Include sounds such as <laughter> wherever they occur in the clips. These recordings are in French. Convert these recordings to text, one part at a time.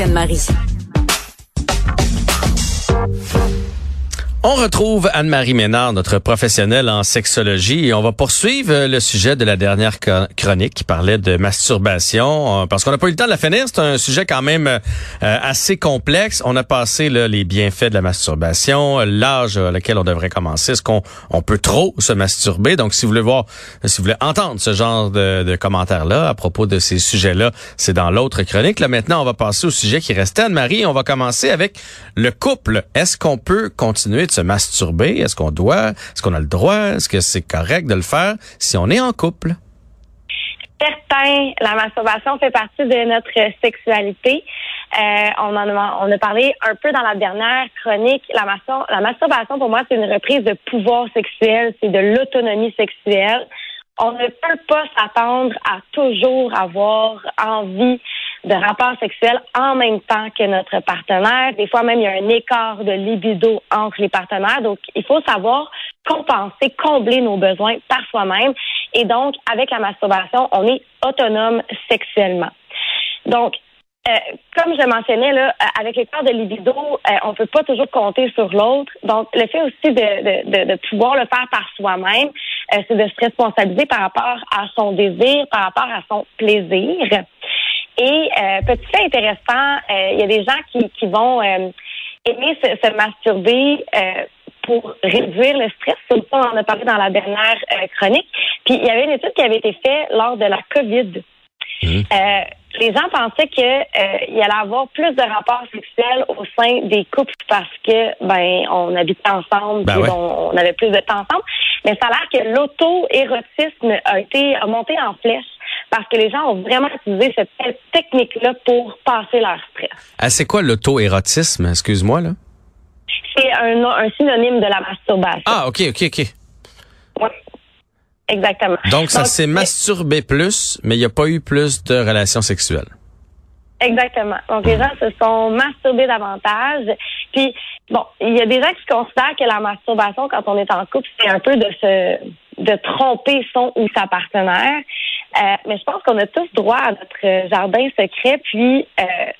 Anne-Marie. On retrouve Anne-Marie Ménard, notre professionnelle en sexologie, et on va poursuivre le sujet de la dernière chronique qui parlait de masturbation, euh, parce qu'on n'a pas eu le temps de la finir. C'est un sujet quand même euh, assez complexe. On a passé les bienfaits de la masturbation, l'âge à lequel on devrait commencer, est-ce qu'on on peut trop se masturber? Donc, si vous voulez voir, si vous voulez entendre ce genre de, de commentaires-là à propos de ces sujets-là, c'est dans l'autre chronique. Là, maintenant, on va passer au sujet qui restait. Anne-Marie, on va commencer avec le couple. Est-ce qu'on peut continuer se masturber? Est-ce qu'on doit? Est-ce qu'on a le droit? Est-ce que c'est correct de le faire si on est en couple? Certain, la masturbation fait partie de notre sexualité. Euh, on en a parlé un peu dans la dernière chronique. La, la masturbation, pour moi, c'est une reprise de pouvoir sexuel, c'est de l'autonomie sexuelle. On ne peut pas s'attendre à toujours avoir envie de rapports sexuels en même temps que notre partenaire. Des fois même, il y a un écart de libido entre les partenaires. Donc, il faut savoir compenser, combler nos besoins par soi-même. Et donc, avec la masturbation, on est autonome sexuellement. Donc, euh, comme je mentionnais, là, euh, avec l'écart de libido, euh, on peut pas toujours compter sur l'autre. Donc, le fait aussi de, pouvoir le faire par soi-même, c'est de se responsabiliser par rapport à son désir, par rapport à son plaisir. Et euh, petit fait intéressant, euh, il y a des gens qui, qui vont euh, aimer se, masturber pour réduire le stress. C'est ça, on en a parlé dans la dernière chronique. Puis il y avait une étude qui avait été faite lors de la COVID. Mmh. les gens pensaient qu'il y allait avoir plus de rapports sexuels au sein des couples parce que ben on habitait ensemble, ben on, on, avait plus de temps ensemble. Mais ça a l'air que l'auto-érotisme a été a monté en flèche parce que les gens ont vraiment utilisé cette technique-là pour passer leur stress. Ah, c'est quoi l'auto-érotisme? Excuse-moi, là. C'est un, un, synonyme de la masturbation. Ah, OK, OK, OK. Oui. Exactement. Donc, ça s'est masturbé plus, mais il n'y a pas eu plus de relations sexuelles. Exactement. Donc, les gens se sont masturbés davantage. Puis, bon, il y a des gens qui considèrent que la masturbation, quand on est en couple, c'est un peu de se de tromper son ou sa partenaire. Euh, mais je pense qu'on a tous droit à notre jardin secret, puis euh,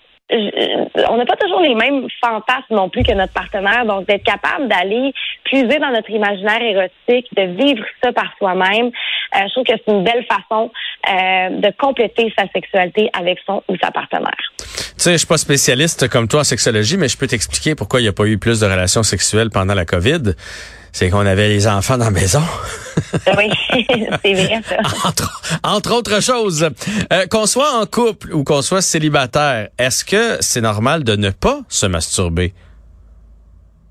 on n'a pas toujours les mêmes fantasmes non plus que notre partenaire. Donc, d'être capable d'aller puiser dans notre imaginaire érotique, de vivre ça par soi-même, euh, je trouve que c'est une belle façon de compléter sa sexualité avec son ou sa partenaire. Tu sais, je suis pas spécialiste comme toi en sexologie, mais je peux t'expliquer pourquoi il n'y a pas eu plus de relations sexuelles pendant la COVID c'est qu'on avait les enfants dans la maison. oui, <laughs> c'est vrai ça. <laughs> Entre, autres choses, euh, qu'on soit en couple ou qu'on soit célibataire, est-ce que c'est normal de ne pas se masturber?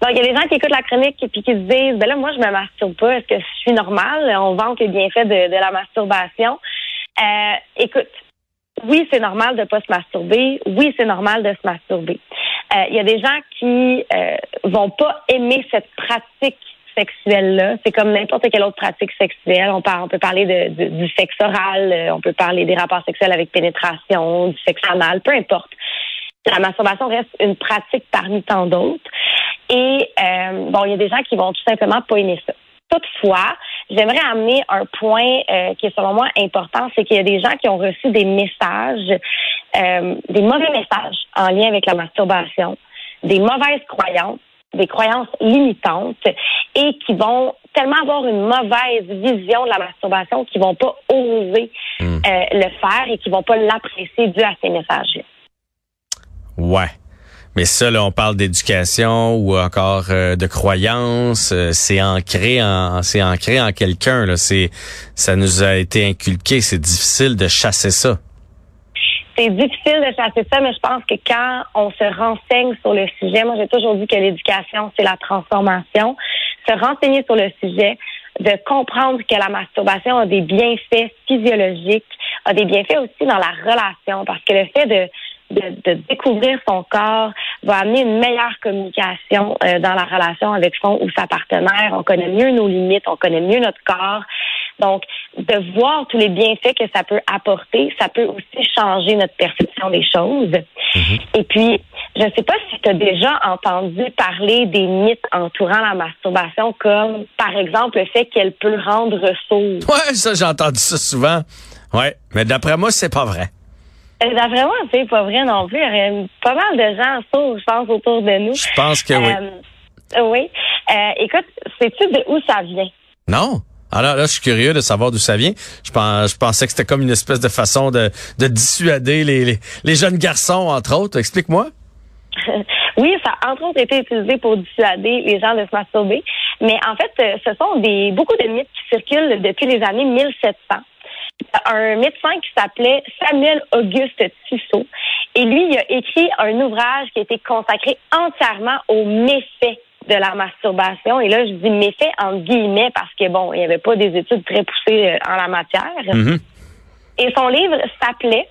il y a des gens qui écoutent la chronique et qui se disent, ben là, moi, je me masturbe pas. Est-ce que je suis normale? On vante les bienfaits de, de la masturbation. Euh, écoute, oui, c'est normal de pas se masturber. Oui, c'est normal de se masturber. Euh, il y a des gens qui euh, vont pas aimer cette pratique sexuelle-là. C'est comme n'importe quelle autre pratique sexuelle. On, on peut parler de, du sexe oral, euh, on peut parler des rapports sexuels avec pénétration, du sexe anal, peu importe. La masturbation reste une pratique parmi tant d'autres. Et euh, bon, il y a des gens qui vont tout simplement pas aimer ça. Toutefois, j'aimerais amener un point euh, qui est selon moi important, c'est qu'il y a des gens qui ont reçu des messages, des mauvais messages en lien avec la masturbation, des mauvaises croyances des croyances limitantes et qui vont tellement avoir une mauvaise vision de la masturbation qu'ils vont pas oser Hmm. euh, le faire et qu'ils vont pas l'apprécier dû à ces messages. Ouais. Mais ça, là, on parle d'éducation ou encore euh, de croyance. euh, c'est ancré en, c'est ancré en quelqu'un. C'est, ça nous a été inculqué. C'est difficile de chasser ça. C'est difficile de chasser ça, mais je pense que quand on se renseigne sur le sujet, moi j'ai toujours dit que l'éducation, c'est la transformation. Se renseigner sur le sujet, de comprendre que la masturbation a des bienfaits physiologiques, a des bienfaits aussi dans la relation, parce que le fait de de, de découvrir son corps va amener une meilleure communication euh, dans la relation avec son ou sa partenaire. On connaît mieux nos limites, on connaît mieux notre corps. Donc, de voir tous les bienfaits que ça peut apporter, ça peut aussi changer notre perception des choses. Et puis, je ne sais pas si tu as déjà entendu parler des mythes entourant la masturbation, comme par exemple le fait qu'elle peut rendre sourd. Ouais, ça, j'ai entendu ça souvent. Ouais. Mais d'après moi, c'est pas vrai. Euh, D'après moi, c'est pas vrai non plus. Il y aurait pas mal de gens je pense, autour de nous. Je pense que oui. Euh, oui. Euh, écoute, sais-tu de où ça vient? Non. Alors là, je suis curieux de savoir d'où ça vient. Je, pense, je pensais que c'était comme une espèce de façon de, de dissuader les, les, les jeunes garçons, entre autres. Explique-moi. <laughs> oui, ça a entre autres été utilisé pour dissuader les gens de se masturber. Mais en fait, euh, ce sont des beaucoup de mythes qui circulent depuis les années 1700. Un médecin qui s'appelait Samuel Auguste Tissot. Et lui, il a écrit un ouvrage qui a été consacré entièrement aux méfaits de la masturbation. Et là, je dis méfaits entre guillemets parce que, bon, il n'y avait pas des études très poussées euh, en la matière. Mhm. Et son livre s'appelait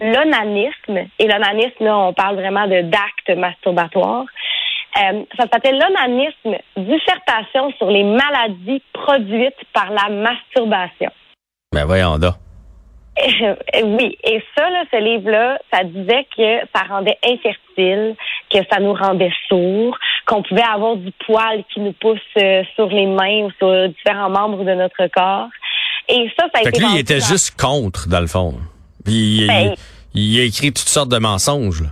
L'onanisme. Et l'onanisme, là, on parle vraiment de d'actes masturbatoires. Euh, ça s'appelle L'onanisme, dissertation sur les maladies produites par la masturbation. Ben voyons donc. <laughs> Oui, et ça, là, ce livre-là, ça disait que ça rendait infertile, que ça nous rendait sourds, qu'on pouvait avoir du poil qui nous pousse euh, sur les mains ou sur différents membres de notre corps. Et ça, ça a Fait été que lui, il était juste contre, dans le fond. Puis il, Ben- il- il a écrit toutes sortes de mensonges. là.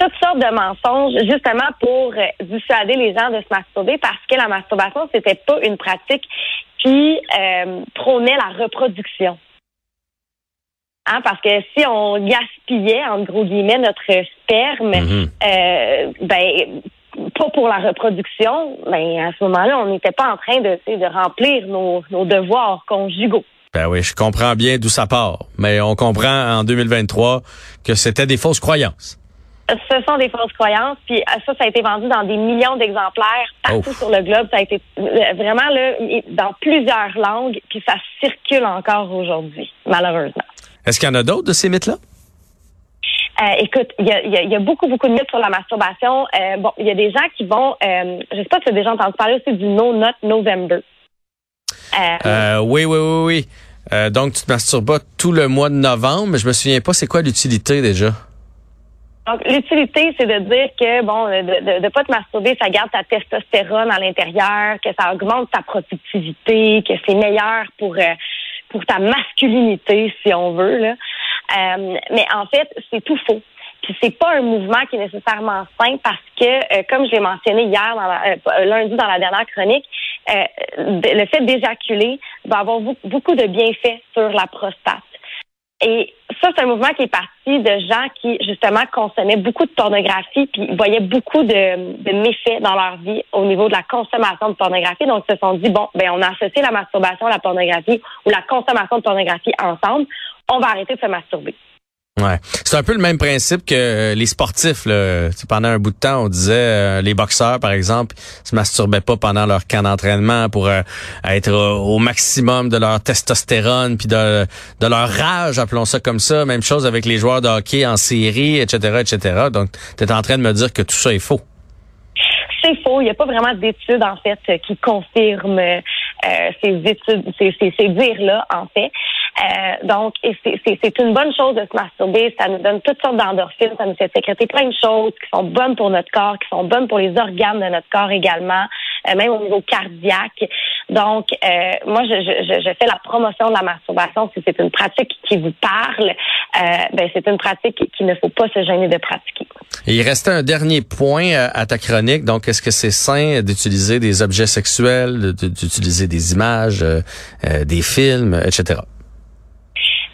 toutes sortes de mensonges justement pour euh, dissuader les gens de se masturber parce que la masturbation c'était pas une pratique qui euh, prônait la reproduction. Hein, parce que si on gaspillait en gros guillemets notre sperme, euh, ben pas pour la reproduction, ben à ce moment-là on n'était pas en train de, de remplir nos, nos devoirs conjugaux. Ben oui, je comprends bien d'où ça part. Mais on comprend en 2023 que c'était des fausses croyances. Ce sont des fausses croyances, puis euh, ça, ça a été vendu dans des millions d'exemplaires partout Ouf. sur le globe. Ça a été euh, vraiment là, dans plusieurs langues, puis ça circule encore aujourd'hui, malheureusement. Est-ce qu'il y en a d'autres de ces mythes-là? Euh, écoute, il y a, il y a- il y a beaucoup, beaucoup de mythes sur la masturbation. Euh, bon, il y a des gens qui vont, euh, je sais pas si tu as déjà entendu parler aussi du No Not November. Oui, oui, oui, oui. Donc, tu te masturbes pas tout le mois de novembre, mais je me souviens pas, c'est quoi l'utilité déjà? Donc, l'utilité, c'est de dire que, bon, de, de pas te masturber, ça garde ta testostérone à l'intérieur, que ça augmente ta productivité, que c'est meilleur pour, euh, pour ta masculinité, si on veut, là. Euh, mais en fait, c'est tout faux. Puis c'est pas un mouvement qui est nécessairement sain parce que, euh, comme je l'ai mentionné hier, lundi dans la dernière chronique, le fait d'éjaculer va avoir beaucoup de bienfaits sur la prostate. Et ça, c'est un mouvement qui est parti de gens qui, justement, consommaient beaucoup de pornographie puis voyaient beaucoup de, de méfaits dans leur vie au niveau de la consommation de pornographie. Donc, ils se sont dit, bon, ben, on a associé la masturbation à la pornographie ou la consommation de pornographie ensemble. On va arrêter de se masturber. Ouais. C'est un peu le même principe que euh, les sportifs. Là. Pendant un bout de temps, on disait euh, les boxeurs, par exemple, se masturbaient pas pendant leur camp d'entraînement pour euh, être au, au maximum de leur testostérone puis de, leur rage, appelons ça comme ça. Même chose avec les joueurs de hockey en série, etc., etc. Donc, tu es en train de me dire que tout ça est faux. C'est faux. Il n'y a pas vraiment d'études, en fait, euh, qui confirment euh, ces études, ces, ces, ces dires-là, en fait. Euh, donc, c'est- une bonne chose de se masturber. Ça nous donne toutes sortes d'endorphines. Ça nous fait sécréter plein de choses qui sont bonnes pour notre corps, qui sont bonnes pour les organes de notre corps également, euh, même au niveau cardiaque. Donc, euh, moi, je, je, je- fais la promotion de la masturbation. Si c'est une pratique qui vous parle, euh, ben c'est une pratique qu'il ne faut pas se gêner de pratiquer. Il restait un dernier point à, ta chronique. Donc, est-ce que c'est sain d'utiliser des objets sexuels, d'utiliser des images, des films, etc.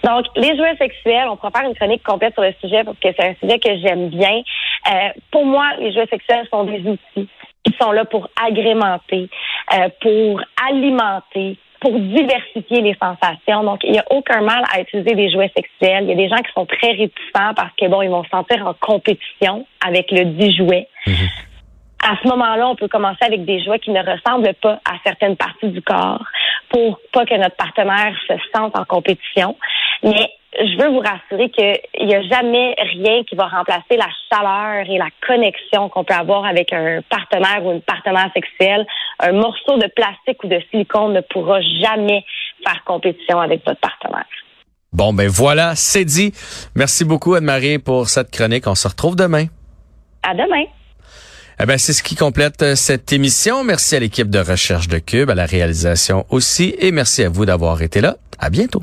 Donc, les jouets sexuels, on pourra faire une chronique complète sur le sujet parce que c'est un sujet que j'aime bien. Euh, pour moi, les jouets sexuels sont des outils qui sont là pour agrémenter, euh, pour alimenter, pour diversifier les sensations. Donc, il n'y a aucun mal à utiliser des jouets sexuels. Il y a des gens qui sont très réticents parce que, bon, ils vont se sentir en compétition avec le dit jouet. À ce moment-là, on peut commencer avec des jouets qui ne ressemblent pas à certaines parties du corps pour pas que notre partenaire se sente en compétition. Mais je veux vous rassurer qu'il n'y a jamais rien qui va remplacer la chaleur et la connexion qu'on peut avoir avec un partenaire ou une partenaire sexuelle. Un morceau de plastique ou de silicone ne pourra jamais faire compétition avec votre partenaire. Bon, ben voilà, c'est dit. Merci beaucoup, Anne-Marie, pour cette chronique. On se retrouve demain. À demain. Eh ben, c'est ce qui complète euh, cette émission. Merci à l'équipe de recherche de Cube, à la réalisation aussi, et merci à vous d'avoir été là. À bientôt.